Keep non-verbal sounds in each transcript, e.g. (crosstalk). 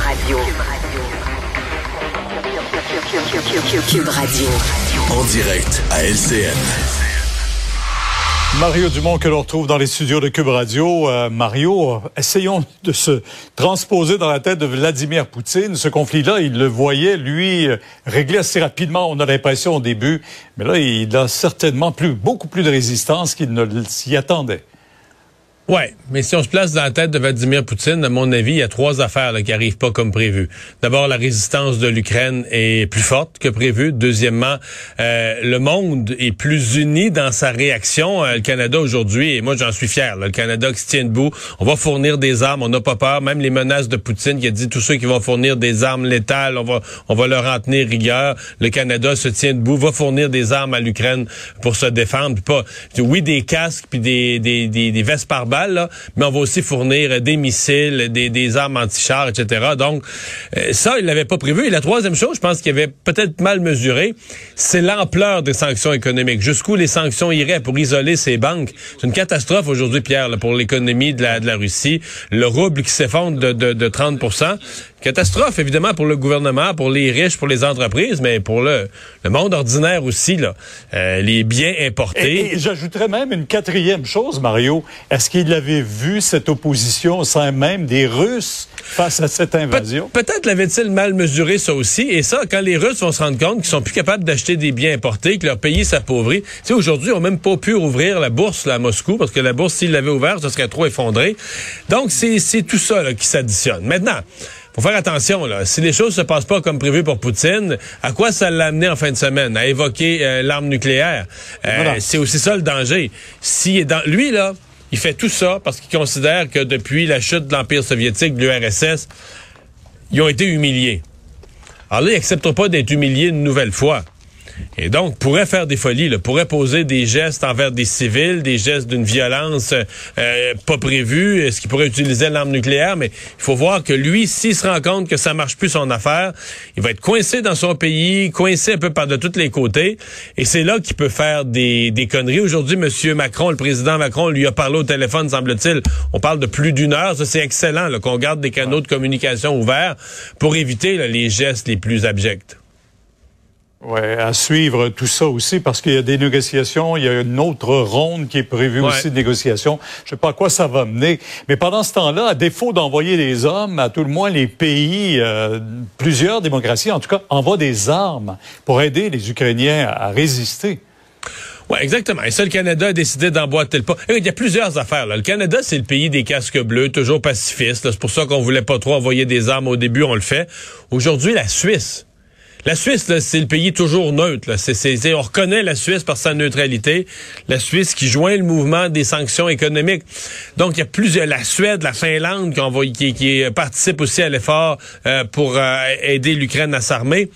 Radio. Cube Radio. En direct à LCN. Mario Dumont que l'on retrouve dans les studios de Cube Radio. Euh, Mario, essayons de se transposer dans la tête de Vladimir Poutine. Ce conflit-là, il le voyait, lui, euh, régler assez rapidement, on a l'impression au début. Mais là, il a certainement plus, beaucoup plus de résistance qu'il ne s'y attendait. Ouais, mais si on se place dans la tête de Vladimir Poutine, à mon avis, il y a trois affaires là, qui arrivent pas comme prévu. D'abord, la résistance de l'Ukraine est plus forte que prévu. Deuxièmement, euh, le monde est plus uni dans sa réaction. Euh, le Canada aujourd'hui, et moi j'en suis fier, là, le Canada qui se tient debout, on va fournir des armes, on n'a pas peur. Même les menaces de Poutine qui a dit tous ceux qui vont fournir des armes létales, on va, on va leur en tenir rigueur. Le Canada se tient debout, va fournir des armes à l'Ukraine pour se défendre. Puis pas, oui, des casques puis des, des, des, des vestes par mais on va aussi fournir des missiles, des, des armes anti-chars, etc. Donc, euh, ça, il l'avait pas prévu. Et la troisième chose, je pense qu'il avait peut-être mal mesuré, c'est l'ampleur des sanctions économiques. Jusqu'où les sanctions iraient pour isoler ces banques. C'est une catastrophe aujourd'hui, Pierre, pour l'économie de la, de la Russie. Le rouble qui s'effondre de, de, de 30 Catastrophe, évidemment, pour le gouvernement, pour les riches, pour les entreprises, mais pour le, le monde ordinaire aussi, là. Euh, les biens importés. Et, j'ajouterais même une quatrième chose, Mario. Est-ce qu'il avait vu cette opposition au sein même des Russes face à cette invasion? Pe Peut-être l'avait-il mal mesuré, ça aussi. Et ça, quand les Russes vont se rendre compte qu'ils sont plus capables d'acheter des biens importés, que leur pays s'appauvrit. Tu sais, aujourd'hui, ils n'ont même pas pu ouvrir la bourse là, à Moscou, parce que la bourse, s'ils l'avaient ouverte, ce serait trop effondré. Donc, c'est tout ça là, qui s'additionne. Maintenant, faut faire attention là. Si les choses se passent pas comme prévu pour Poutine, à quoi ça l'a amené en fin de semaine? À évoquer euh, l'arme nucléaire euh, C'est aussi ça le danger. Si est dans lui là, il fait tout ça parce qu'il considère que depuis la chute de l'empire soviétique, de l'URSS, ils ont été humiliés. Alors là, il n'accepte pas d'être humilié une nouvelle fois. Et donc, pourrait faire des folies, là, pourrait poser des gestes envers des civils, des gestes d'une violence euh, pas prévue, est-ce qu'il pourrait utiliser l'arme nucléaire, mais il faut voir que lui, s'il se rend compte que ça marche plus son affaire, il va être coincé dans son pays, coincé un peu par de tous les côtés, et c'est là qu'il peut faire des, des conneries. Aujourd'hui, Monsieur Macron, le président Macron, lui a parlé au téléphone, semble-t-il. On parle de plus d'une heure, ça c'est excellent, qu'on garde des canaux de communication ouverts pour éviter les gestes les plus abjects. Oui, à suivre tout ça aussi, parce qu'il y a des négociations, il y a une autre ronde qui est prévue aussi de négociations. Je sais pas à quoi ça va mener. Mais pendant ce temps-là, à défaut d'envoyer des hommes, à tout le moins les pays, euh, plusieurs démocraties en tout cas, envoient des armes pour aider les Ukrainiens à résister. Oui, exactement. Et ça, le Canada a décidé d'emboîter le pas. Il y a plusieurs affaires. Là. Le Canada, c'est le pays des casques bleus, toujours pacifiste. C'est pour ça qu'on voulait pas trop envoyer des armes au début, on le fait. Aujourd'hui, la Suisse la Suisse, c'est le pays toujours neutre. C'est, on reconnaît la Suisse par sa neutralité. La Suisse qui joint le mouvement des sanctions économiques. Donc, il y a plusieurs... La Suède, la Finlande qui, participent aussi à l'effort euh, pour euh, aider l'Ukraine à s'armer.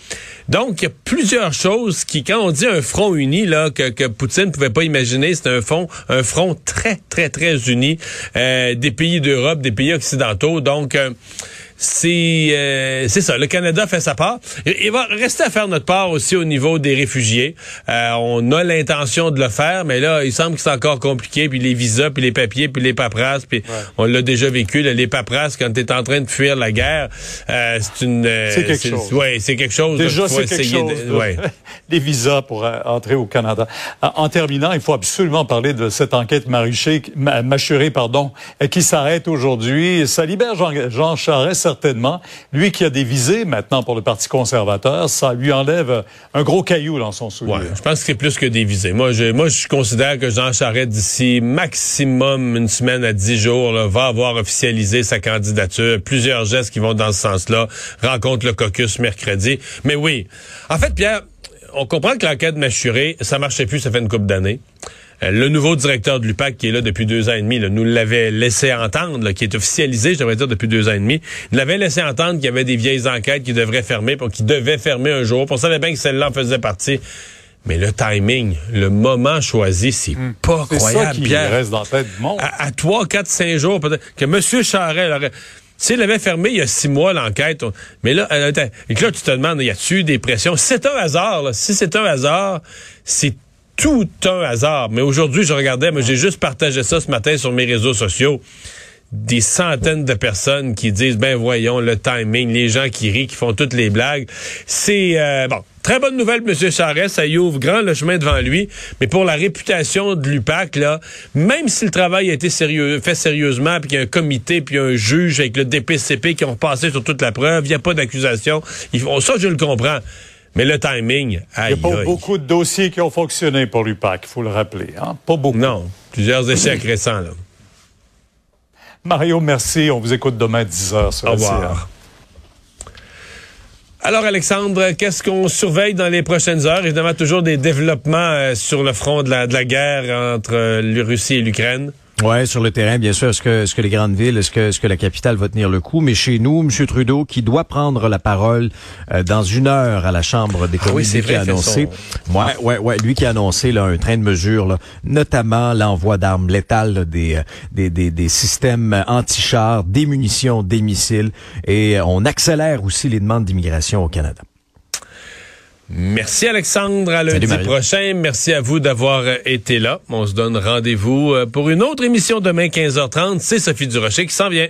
Donc, il y a plusieurs choses qui, quand on dit un front uni, là, que, que Poutine ne pouvait pas imaginer, c'est un front, un front très, très, très uni euh, des pays d'Europe, des pays occidentaux. Donc, c'est euh, c'est ça. Le Canada fait sa part. Il, va rester à faire notre part aussi au niveau des réfugiés. Euh, on a l'intention de le faire, mais là, il semble que c'est encore compliqué. Puis les visas, puis les papiers, puis les paperasses, puis on l'a déjà vécu. les paperasses, quand tu es en train de fuir la guerre, euh, c'est une... c'est quelque chose. Ouais, c'est quelque chose. Déjà, c'est quelque chose. ouais. (laughs) les visas pour entrer au Canada. En terminant, il faut absolument parler de cette enquête mâchurée, pardon, qui s'arrête aujourd'hui. Ça libère Jean, Jean Charest certainement. Lui qui a des visées maintenant pour le Parti conservateur, ça lui enlève un gros caillou dans son soulier. je pense que c'est plus que des visées. Moi, je, moi, je considère que Jean Charest, d'ici maximum une semaine à dix jours, va avoir officialisé sa candidature. Plusieurs gestes qui vont dans ce sens-là. Rencontre le caucus mercredi. Mais oui. En fait, Pierre, on comprend que l'enquête mâchurée, ça marchait plus, ça fait une couple d'années. Euh, le nouveau directeur de l'UPAC, qui est là depuis deux ans et demi, nous l'avait laissé entendre, qui est officialisé, je devrais dire, depuis deux ans et demi. Il l'avait laissé entendre qu'il y avait des vieilles enquêtes qui devraient fermer, qui devaient fermer un jour. On savait bien que celle-là en faisait partie. Mais le timing, le moment choisi, c'est hmm. pas croyable, Pierre. reste dans tête du monde. À, trois, quatre, cinq jours, peut-être, que M. Charret aurait... S'il avait fermé il y a six mois l'enquête, mais là, euh, et là, tu te demandes, y a-tu des pressions? C'est un hasard, là. Si c'est un hasard, c'est tout un hasard. Mais aujourd'hui, je regardais, mais j'ai juste partagé ça ce matin sur mes réseaux sociaux. des centaines de personnes qui disent, ben voyons, le timing, les gens qui rient, qui font toutes les blagues. C'est, euh, bon, très bonne nouvelle, M. Charest, ça y ouvre grand le chemin devant lui, mais pour la réputation de l'UPAC, là, même si le travail a été sérieux, fait sérieusement, puis qu'il y a un comité, puis un juge avec le DPCP qui ont passé sur toute la preuve, il n'y a pas d'accusation, ça, je le comprends. Mais le timing, aïe, Il n'y a pas beaucoup de dossiers qui ont fonctionné pour l'UPAC, il faut le rappeler. Hein? Pas beaucoup. Non, plusieurs échecs récents. Là. Mario, merci. On vous écoute demain à 10h sur Au revoir. Alors, Alexandre, qu'est-ce qu'on surveille dans les prochaines heures? Évidemment, toujours des développements euh, sur le front de la, de la guerre entre euh, la Russie et l'Ukraine. Ouais, sur le terrain, bien sûr. Est-ce que, est-ce que les grandes villes, est-ce que, est-ce que la capitale va tenir le coup? Mais chez nous, M. Trudeau, qui doit prendre la parole euh, dans une heure à la Chambre des communes, ah oui, qui a annoncé, ouais, ouais, ouais, lui qui a annoncé là, un train de mesures, là, notamment l'envoi d'armes létales, des, euh, des, des, des, systèmes anti-chars, des munitions, des missiles, et on accélère aussi les demandes d'immigration au Canada. Merci Alexandre, à lundi prochain. Merci à vous d'avoir euh, été là. On se donne rendez-vous euh, pour une autre émission demain 15h30. C'est Sophie Durocher qui s'en vient.